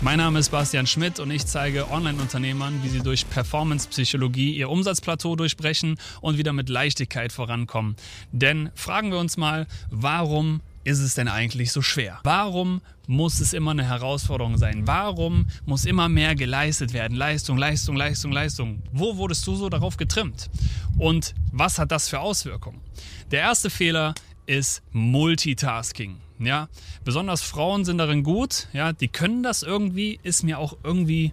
Mein Name ist Bastian Schmidt und ich zeige Online-Unternehmern, wie sie durch Performance-Psychologie ihr Umsatzplateau durchbrechen und wieder mit Leichtigkeit vorankommen. Denn fragen wir uns mal, warum ist es denn eigentlich so schwer? Warum muss es immer eine Herausforderung sein? Warum muss immer mehr geleistet werden? Leistung, Leistung, Leistung, Leistung. Wo wurdest du so darauf getrimmt? Und was hat das für Auswirkungen? Der erste Fehler ist Multitasking. Ja, besonders Frauen sind darin gut. Ja, die können das irgendwie, ist mir auch irgendwie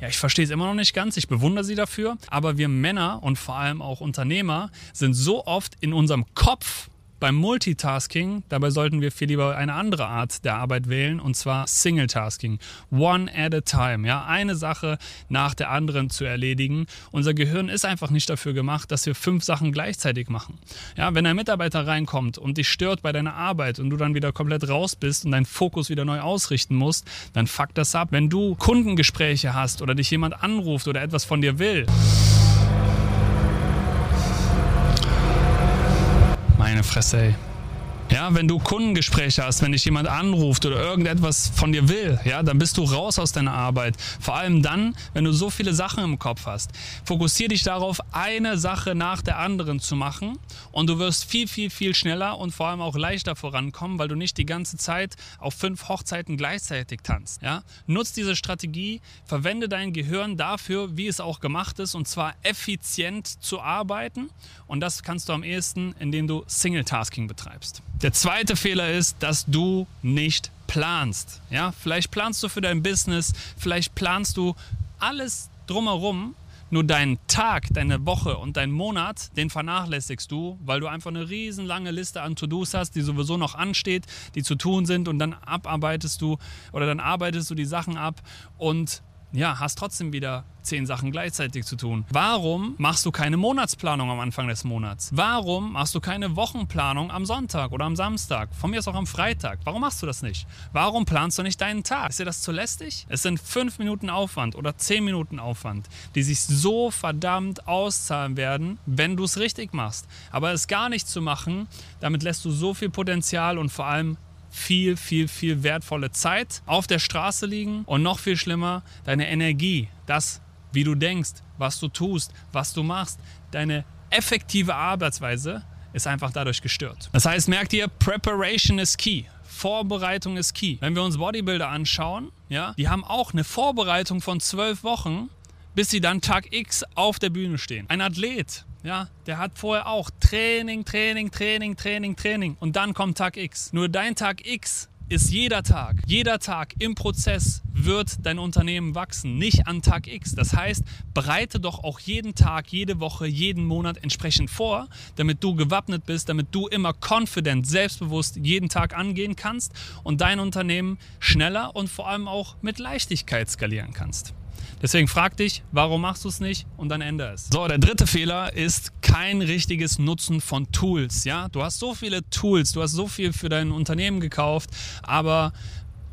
ja, ich verstehe es immer noch nicht ganz, ich bewundere sie dafür, aber wir Männer und vor allem auch Unternehmer sind so oft in unserem Kopf beim Multitasking, dabei sollten wir viel lieber eine andere Art der Arbeit wählen, und zwar Single-Tasking. One at a time. Ja, eine Sache nach der anderen zu erledigen. Unser Gehirn ist einfach nicht dafür gemacht, dass wir fünf Sachen gleichzeitig machen. Ja, wenn ein Mitarbeiter reinkommt und dich stört bei deiner Arbeit und du dann wieder komplett raus bist und deinen Fokus wieder neu ausrichten musst, dann fuck das ab. Wenn du Kundengespräche hast oder dich jemand anruft oder etwas von dir will, Français. Ja, wenn du Kundengespräche hast, wenn dich jemand anruft oder irgendetwas von dir will, ja, dann bist du raus aus deiner Arbeit. Vor allem dann, wenn du so viele Sachen im Kopf hast. Fokussier dich darauf, eine Sache nach der anderen zu machen und du wirst viel, viel, viel schneller und vor allem auch leichter vorankommen, weil du nicht die ganze Zeit auf fünf Hochzeiten gleichzeitig tanzt. Ja? Nutz diese Strategie, verwende dein Gehirn dafür, wie es auch gemacht ist, und zwar effizient zu arbeiten. Und das kannst du am ehesten, indem du Single-Tasking betreibst. Der zweite Fehler ist, dass du nicht planst. Ja, vielleicht planst du für dein Business, vielleicht planst du alles drumherum, nur deinen Tag, deine Woche und deinen Monat, den vernachlässigst du, weil du einfach eine riesenlange Liste an To-Dos hast, die sowieso noch ansteht, die zu tun sind und dann abarbeitest du oder dann arbeitest du die Sachen ab und ja, hast trotzdem wieder zehn Sachen gleichzeitig zu tun. Warum machst du keine Monatsplanung am Anfang des Monats? Warum machst du keine Wochenplanung am Sonntag oder am Samstag? Von mir ist auch am Freitag. Warum machst du das nicht? Warum planst du nicht deinen Tag? Ist dir das zu lästig? Es sind fünf Minuten Aufwand oder zehn Minuten Aufwand, die sich so verdammt auszahlen werden, wenn du es richtig machst. Aber es gar nicht zu machen, damit lässt du so viel Potenzial und vor allem viel, viel, viel wertvolle Zeit auf der Straße liegen und noch viel schlimmer, deine Energie, das, wie du denkst, was du tust, was du machst, deine effektive Arbeitsweise ist einfach dadurch gestört. Das heißt, merkt ihr, Preparation is key. Vorbereitung ist key. Wenn wir uns Bodybuilder anschauen, ja, die haben auch eine Vorbereitung von zwölf Wochen, bis sie dann Tag X auf der Bühne stehen. Ein Athlet, ja, der hat vorher auch Training, Training, Training, Training, Training und dann kommt Tag X. Nur dein Tag X ist jeder Tag. Jeder Tag im Prozess wird dein Unternehmen wachsen, nicht an Tag X. Das heißt, bereite doch auch jeden Tag, jede Woche, jeden Monat entsprechend vor, damit du gewappnet bist, damit du immer confident, selbstbewusst jeden Tag angehen kannst und dein Unternehmen schneller und vor allem auch mit Leichtigkeit skalieren kannst. Deswegen frag dich, warum machst du es nicht und dann ändere es. So, der dritte Fehler ist kein richtiges Nutzen von Tools. Ja, du hast so viele Tools, du hast so viel für dein Unternehmen gekauft, aber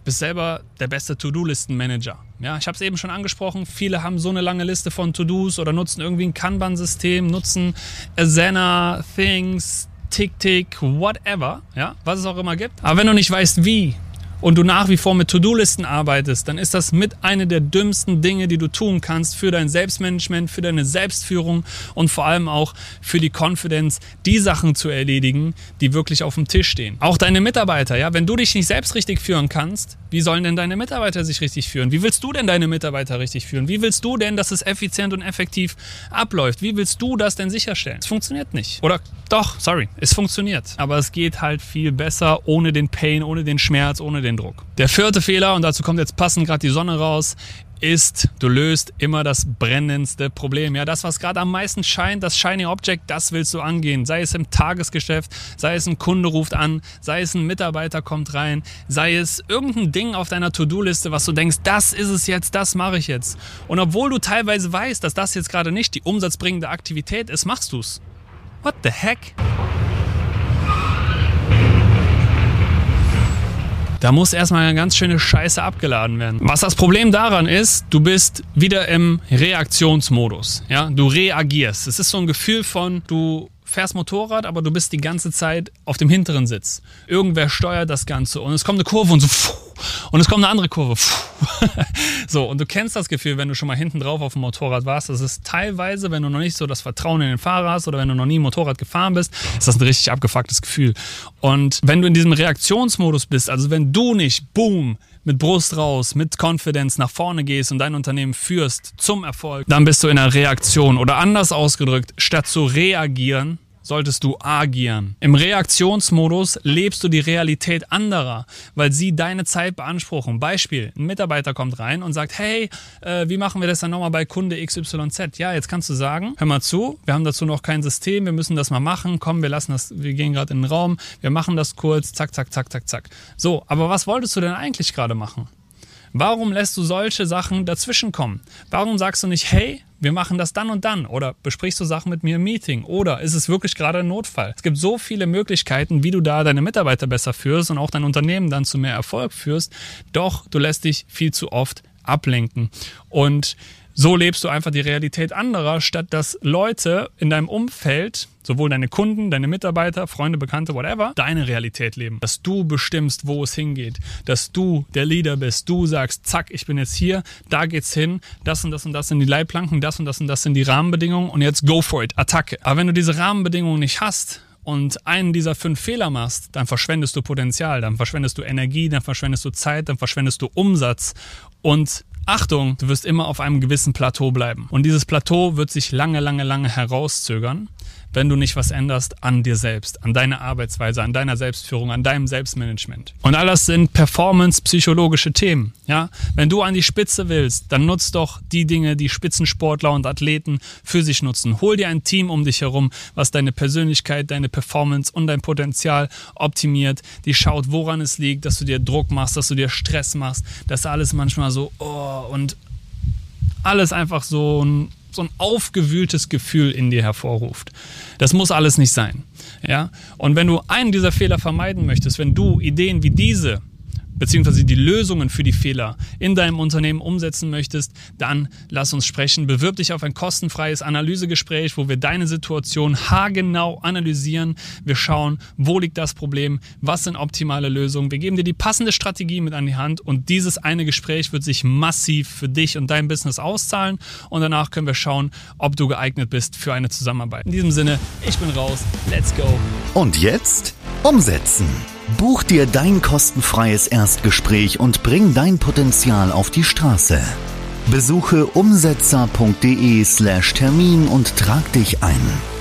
bist selber der beste To-Do-Listen-Manager. Ja, ich habe es eben schon angesprochen, viele haben so eine lange Liste von To-Dos oder nutzen irgendwie ein Kanban-System, nutzen Asana, Things, Tick-Tick, whatever, ja, was es auch immer gibt. Aber wenn du nicht weißt, wie und du nach wie vor mit To-Do-Listen arbeitest, dann ist das mit einer der dümmsten Dinge, die du tun kannst für dein Selbstmanagement, für deine Selbstführung und vor allem auch für die Confidence, die Sachen zu erledigen, die wirklich auf dem Tisch stehen. Auch deine Mitarbeiter, ja, wenn du dich nicht selbst richtig führen kannst, wie sollen denn deine Mitarbeiter sich richtig führen? Wie willst du denn deine Mitarbeiter richtig führen? Wie willst du denn, dass es effizient und effektiv abläuft? Wie willst du das denn sicherstellen? Es funktioniert nicht. Oder doch, sorry, es funktioniert. Aber es geht halt viel besser ohne den Pain, ohne den Schmerz, ohne den Druck. Der vierte Fehler, und dazu kommt jetzt passend gerade die Sonne raus, ist, du löst immer das brennendste Problem. Ja, das, was gerade am meisten scheint, das Shiny Object, das willst du angehen. Sei es im Tagesgeschäft, sei es ein Kunde ruft an, sei es ein Mitarbeiter kommt rein, sei es irgendein Ding auf deiner To-Do-Liste, was du denkst, das ist es jetzt, das mache ich jetzt. Und obwohl du teilweise weißt, dass das jetzt gerade nicht die umsatzbringende Aktivität ist, machst du es. What the heck? Da muss erstmal eine ganz schöne Scheiße abgeladen werden. Was das Problem daran ist, du bist wieder im Reaktionsmodus. Ja, du reagierst. Es ist so ein Gefühl von, du fährst Motorrad, aber du bist die ganze Zeit auf dem hinteren Sitz. Irgendwer steuert das Ganze und es kommt eine Kurve und so und es kommt eine andere Kurve. so und du kennst das Gefühl, wenn du schon mal hinten drauf auf dem Motorrad warst. Das ist teilweise, wenn du noch nicht so das Vertrauen in den Fahrer hast oder wenn du noch nie Motorrad gefahren bist, ist das ein richtig abgefucktes Gefühl. Und wenn du in diesem Reaktionsmodus bist, also wenn du nicht, boom, mit Brust raus, mit Confidence nach vorne gehst und dein Unternehmen führst zum Erfolg, dann bist du in einer Reaktion. Oder anders ausgedrückt, statt zu reagieren, solltest du agieren. Im Reaktionsmodus lebst du die Realität anderer, weil sie deine Zeit beanspruchen. Beispiel, ein Mitarbeiter kommt rein und sagt, hey, äh, wie machen wir das dann nochmal bei Kunde XYZ? Ja, jetzt kannst du sagen, hör mal zu, wir haben dazu noch kein System, wir müssen das mal machen, komm, wir lassen das, wir gehen gerade in den Raum, wir machen das kurz, zack, zack, zack, zack, zack. So, aber was wolltest du denn eigentlich gerade machen? Warum lässt du solche Sachen dazwischen kommen? Warum sagst du nicht, hey, wir machen das dann und dann. Oder besprichst du Sachen mit mir im Meeting? Oder ist es wirklich gerade ein Notfall? Es gibt so viele Möglichkeiten, wie du da deine Mitarbeiter besser führst und auch dein Unternehmen dann zu mehr Erfolg führst, doch du lässt dich viel zu oft ablenken. Und so lebst du einfach die Realität anderer, statt dass Leute in deinem Umfeld, sowohl deine Kunden, deine Mitarbeiter, Freunde, Bekannte, whatever, deine Realität leben. Dass du bestimmst, wo es hingeht. Dass du der Leader bist. Du sagst, zack, ich bin jetzt hier, da geht's hin, das und das und das sind die Leitplanken, das und das und das sind die Rahmenbedingungen und jetzt go for it, Attacke. Aber wenn du diese Rahmenbedingungen nicht hast, und einen dieser fünf Fehler machst, dann verschwendest du Potenzial, dann verschwendest du Energie, dann verschwendest du Zeit, dann verschwendest du Umsatz und Achtung, du wirst immer auf einem gewissen Plateau bleiben. Und dieses Plateau wird sich lange, lange, lange herauszögern wenn du nicht was änderst an dir selbst, an deiner Arbeitsweise, an deiner Selbstführung, an deinem Selbstmanagement. Und all das sind performance-psychologische Themen. Ja? Wenn du an die Spitze willst, dann nutzt doch die Dinge, die Spitzensportler und Athleten für sich nutzen. Hol dir ein Team um dich herum, was deine Persönlichkeit, deine Performance und dein Potenzial optimiert, die schaut, woran es liegt, dass du dir Druck machst, dass du dir Stress machst, dass alles manchmal so, oh, und alles einfach so ein so ein aufgewühltes Gefühl in dir hervorruft. Das muss alles nicht sein. Ja? Und wenn du einen dieser Fehler vermeiden möchtest, wenn du Ideen wie diese beziehungsweise die Lösungen für die Fehler in deinem Unternehmen umsetzen möchtest, dann lass uns sprechen. Bewirb dich auf ein kostenfreies Analysegespräch, wo wir deine Situation haargenau analysieren. Wir schauen, wo liegt das Problem, was sind optimale Lösungen. Wir geben dir die passende Strategie mit an die Hand und dieses eine Gespräch wird sich massiv für dich und dein Business auszahlen und danach können wir schauen, ob du geeignet bist für eine Zusammenarbeit. In diesem Sinne, ich bin raus. Let's go. Und jetzt umsetzen. Buch dir dein kostenfreies Erstgespräch und bring dein Potenzial auf die Straße. Besuche umsetzer.de/termin und trag dich ein.